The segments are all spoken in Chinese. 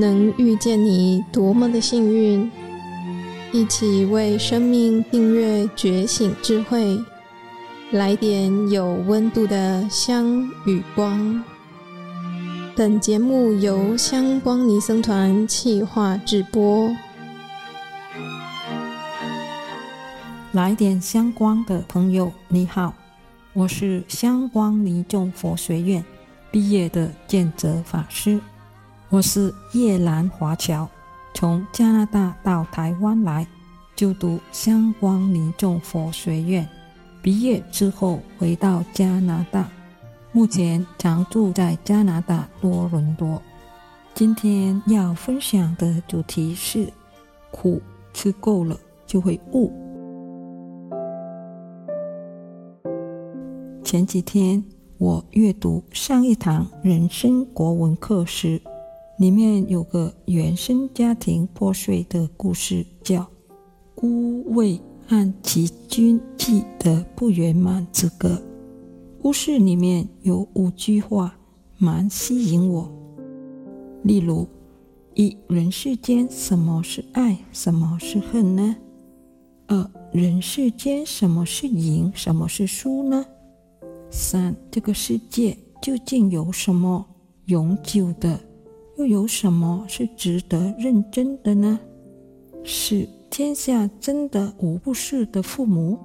能遇见你多么的幸运！一起为生命订阅觉醒智慧，来点有温度的香与光。本节目由香光尼僧团企划制播。来点香光的朋友，你好，我是香光尼众佛学院毕业的见泽法师。我是叶兰华侨，从加拿大到台湾来就读香光尼众佛学院，毕业之后回到加拿大，目前常住在加拿大多伦多。今天要分享的主题是：苦吃够了就会悟。前几天我阅读上一堂人生国文课时，里面有个原生家庭破碎的故事，叫《孤魏和其君记的不圆满之歌》。故事里面有五句话蛮吸引我，例如：一、人世间什么是爱，什么是恨呢？二、人世间什么是赢，什么是输呢？三、这个世界究竟有什么永久的？又有什么是值得认真的呢？四，天下真的无不是的父母。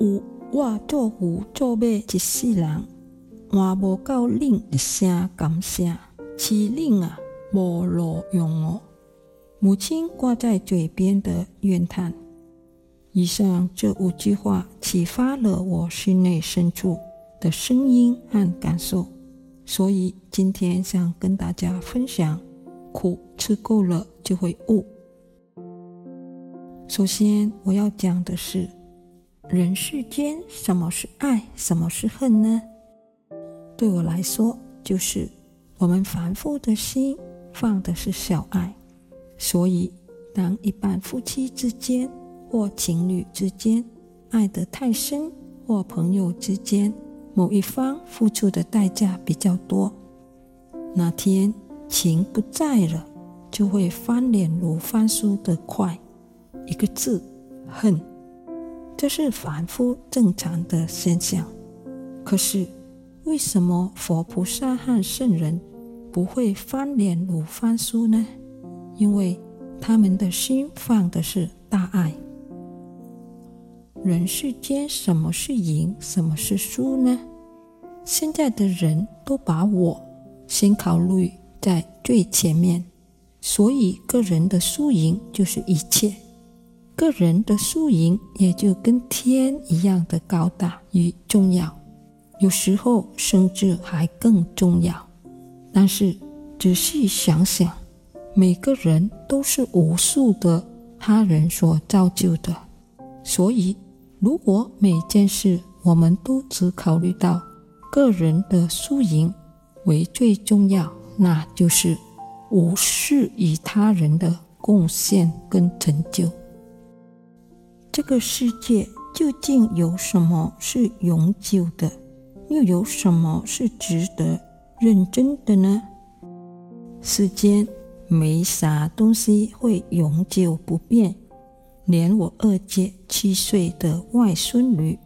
五，我做虎做马一世人，还无够恁一声感谢，岂恁啊无路用哦。母亲挂在嘴边的怨叹。以上这五句话启发了我心内深处的声音和感受。所以今天想跟大家分享，苦吃够了就会悟。首先我要讲的是，人世间什么是爱，什么是恨呢？对我来说，就是我们凡夫的心放的是小爱，所以当一般夫妻之间或情侣之间爱得太深，或朋友之间，某一方付出的代价比较多，哪天情不在了，就会翻脸如翻书的快，一个字恨，这是凡夫正常的现象。可是为什么佛菩萨和圣人不会翻脸如翻书呢？因为他们的心放的是大爱。人世间什么是赢，什么是输呢？现在的人都把我先考虑在最前面，所以个人的输赢就是一切，个人的输赢也就跟天一样的高大与重要，有时候甚至还更重要。但是仔细想想，每个人都是无数的他人所造就的，所以。如果每件事我们都只考虑到个人的输赢为最重要，那就是无视于他人的贡献跟成就。这个世界究竟有什么是永久的？又有什么是值得认真的呢？世间没啥东西会永久不变。连我二姐七岁的外孙女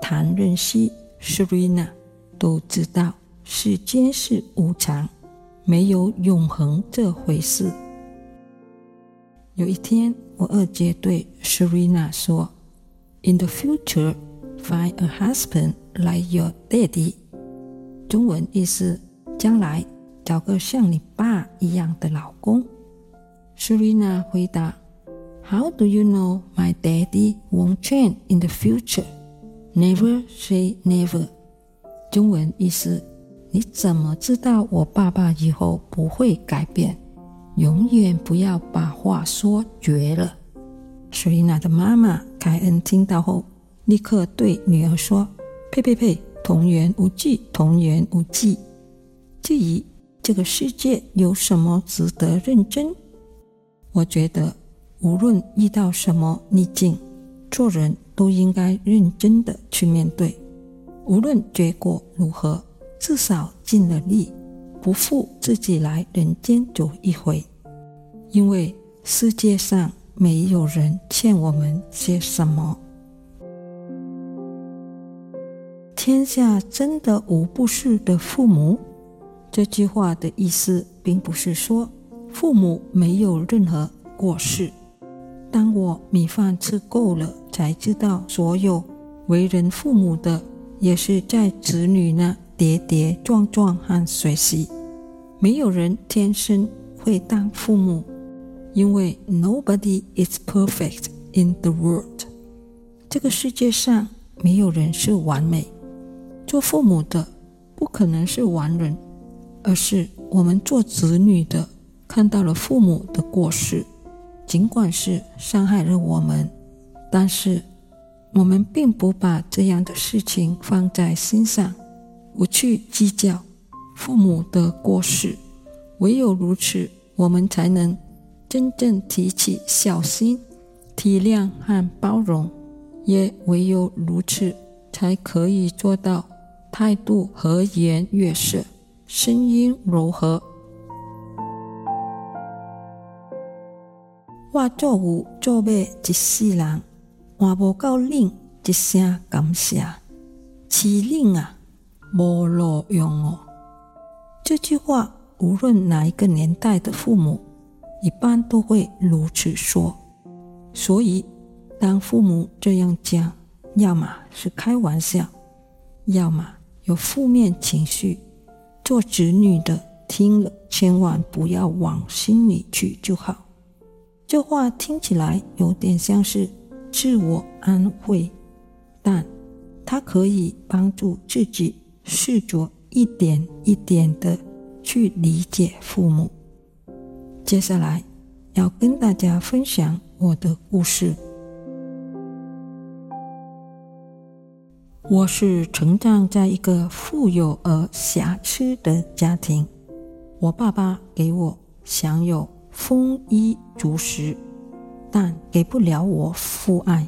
谭任熙 Srina 都知道，世间是无常，没有永恒这回事。有一天，我二姐对 Srina 说：“In the future, find a husband like your daddy。”中文意思：将来找个像你爸一样的老公。Srina 回答。How do you know my daddy won't change in the future? Never say never. 中文意思：你怎么知道我爸爸以后不会改变？永远不要把话说绝了。水娜的妈妈凯恩听到后，立刻对女儿说：“呸呸呸，童言无忌，童言无忌。至于这个世界有什么值得认真？我觉得。”无论遇到什么逆境，做人都应该认真的去面对。无论结果如何，至少尽了力，不负自己来人间走一回，因为世界上没有人欠我们些什么。天下真的无不是的父母？这句话的意思，并不是说父母没有任何过失。当我米饭吃够了，才知道所有为人父母的，也是在子女那跌跌撞撞和学习。没有人天生会当父母，因为 nobody is perfect in the world。这个世界上没有人是完美。做父母的不可能是完人，而是我们做子女的看到了父母的过失，尽管是伤害了我们，但是我们并不把这样的事情放在心上，不去计较父母的过失。唯有如此，我们才能真正提起孝心、体谅和包容。也唯有如此，才可以做到。态度和颜悦色，声音柔和。我做有做买一世人，换无够恁一声感谢，是恁啊，无路用哦。这句话，无论哪一个年代的父母，一般都会如此说。所以，当父母这样讲，要么是开玩笑，要么。有负面情绪，做子女的听了千万不要往心里去就好。这话听起来有点像是自我安慰，但它可以帮助自己试着一点一点的去理解父母。接下来要跟大家分享我的故事。我是成长在一个富有而瑕疵的家庭，我爸爸给我享有丰衣足食，但给不了我父爱，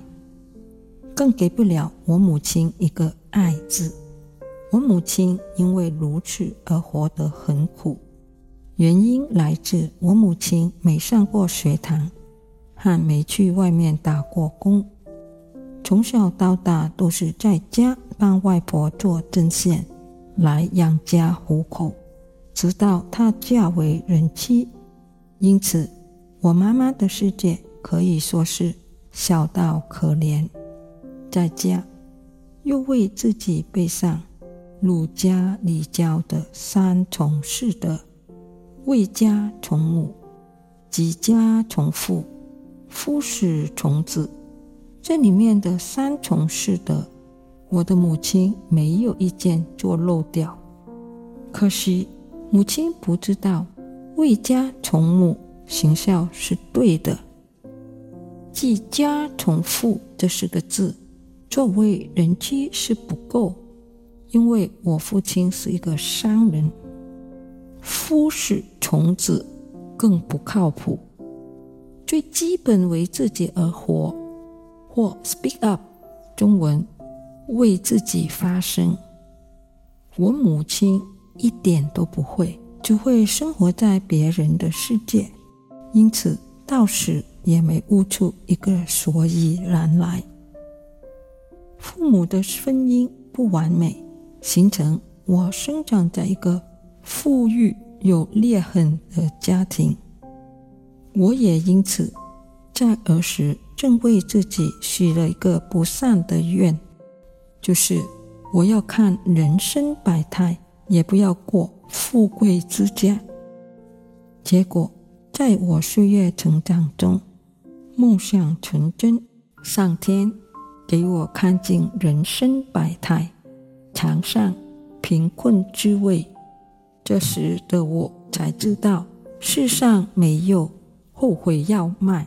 更给不了我母亲一个爱字。我母亲因为如此而活得很苦，原因来自我母亲没上过学堂，还没去外面打过工。从小到大都是在家帮外婆做针线来养家糊口，直到她嫁为人妻。因此，我妈妈的世界可以说是小到可怜，在家又为自己背上儒家礼教的三从四德：为家从母，及家从父，夫死从子。这里面的三从四德，我的母亲没有一件做漏掉。可惜母亲不知道“为家从母”行孝是对的，“继家从父”这四个字，作为人妻是不够，因为我父亲是一个商人，“夫死从子”更不靠谱。最基本为自己而活。或 speak up，中文为自己发声。我母亲一点都不会，只会生活在别人的世界，因此到死也没悟出一个所以然来。父母的婚姻不完美，形成我生长在一个富裕有裂痕的家庭，我也因此在儿时。正为自己许了一个不善的愿，就是我要看人生百态，也不要过富贵之家。结果在我岁月成长中，梦想成真，上天给我看尽人生百态，尝上贫困滋味。这时的我才知道，世上没有后悔药卖，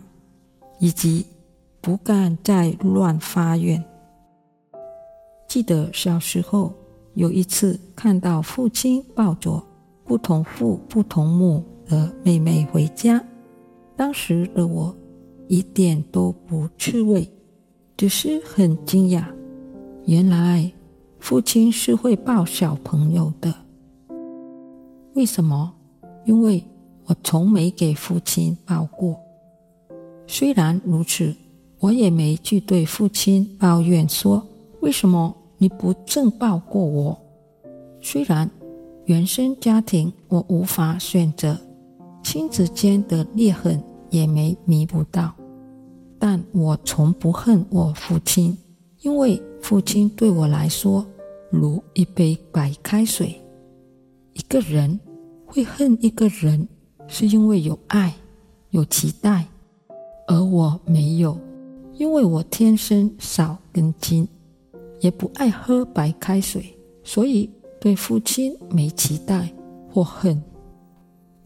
以及。不敢再乱发愿。记得小时候有一次看到父亲抱着不同父不同母的妹妹回家，当时的我一点都不刺猬，只是很惊讶，原来父亲是会抱小朋友的。为什么？因为我从没给父亲抱过。虽然如此，我也没去对父亲抱怨说：“为什么你不正抱过我？”虽然原生家庭我无法选择，亲子间的裂痕也没弥补到，但我从不恨我父亲，因为父亲对我来说如一杯白开水。一个人会恨一个人，是因为有爱、有期待。而我没有，因为我天生少根筋，也不爱喝白开水，所以对父亲没期待或恨。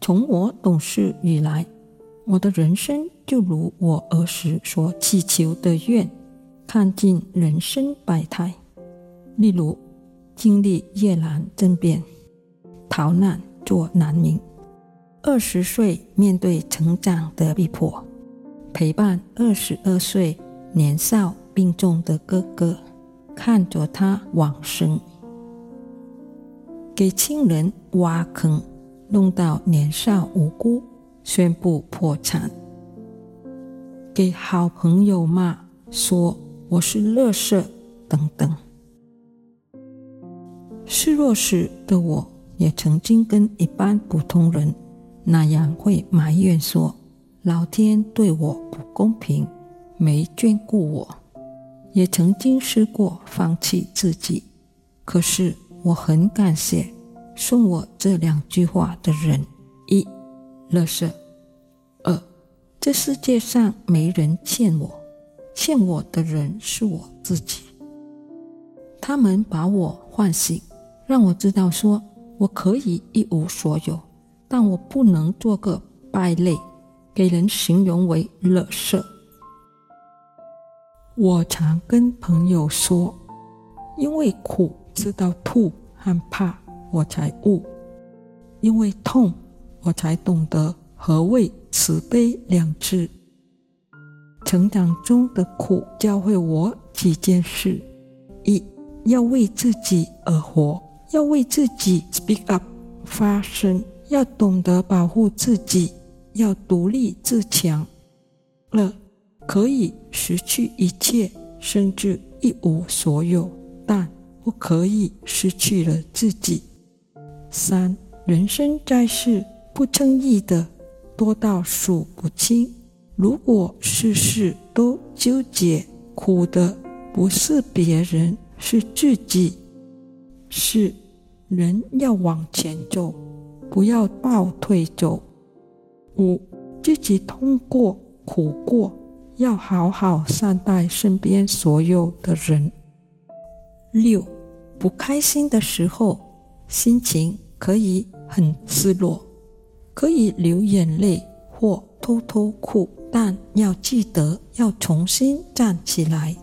从我懂事以来，我的人生就如我儿时所祈求的愿，看尽人生百态，例如经历越南政变、逃难做难民，二十岁面对成长的逼迫。陪伴二十二岁年少病重的哥哥，看着他往生；给亲人挖坑，弄到年少无辜，宣布破产；给好朋友骂，说我是乐色等等。示弱时的我，也曾经跟一般普通人那样，会埋怨说。老天对我不公平，没眷顾我，也曾经试过放弃自己。可是我很感谢送我这两句话的人：一、垃圾；二、这世界上没人欠我，欠我的人是我自己。他们把我唤醒，让我知道说我可以一无所有，但我不能做个败类。给人形容为垃圾。我常跟朋友说，因为苦知道吐和怕，我才悟；因为痛，我才懂得何谓慈悲两字。成长中的苦教会我几件事：一要为自己而活，要为自己 speak up 发声，要懂得保护自己。要独立自强。二，可以失去一切，甚至一无所有，但不可以失去了自己。三，人生在世，不称意的多到数不清。如果事事都纠结，苦的不是别人，是自己。四，人要往前走，不要倒退走。五，自己痛过、苦过，要好好善待身边所有的人。六，不开心的时候，心情可以很失落，可以流眼泪或偷偷哭，但要记得要重新站起来。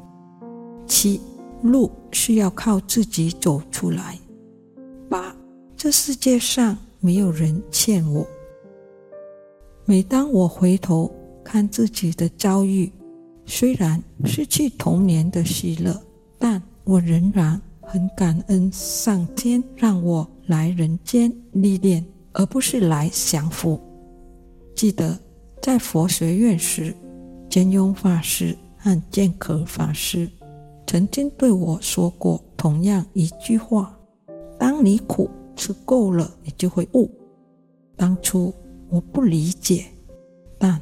七，路是要靠自己走出来。八，这世界上没有人欠我。每当我回头看自己的遭遇，虽然失去童年的喜乐，但我仍然很感恩上天让我来人间历练，而不是来享福。记得在佛学院时，见雍法师和剑可法师曾经对我说过同样一句话：“当你苦吃够了，你就会悟。”当初。我不理解，但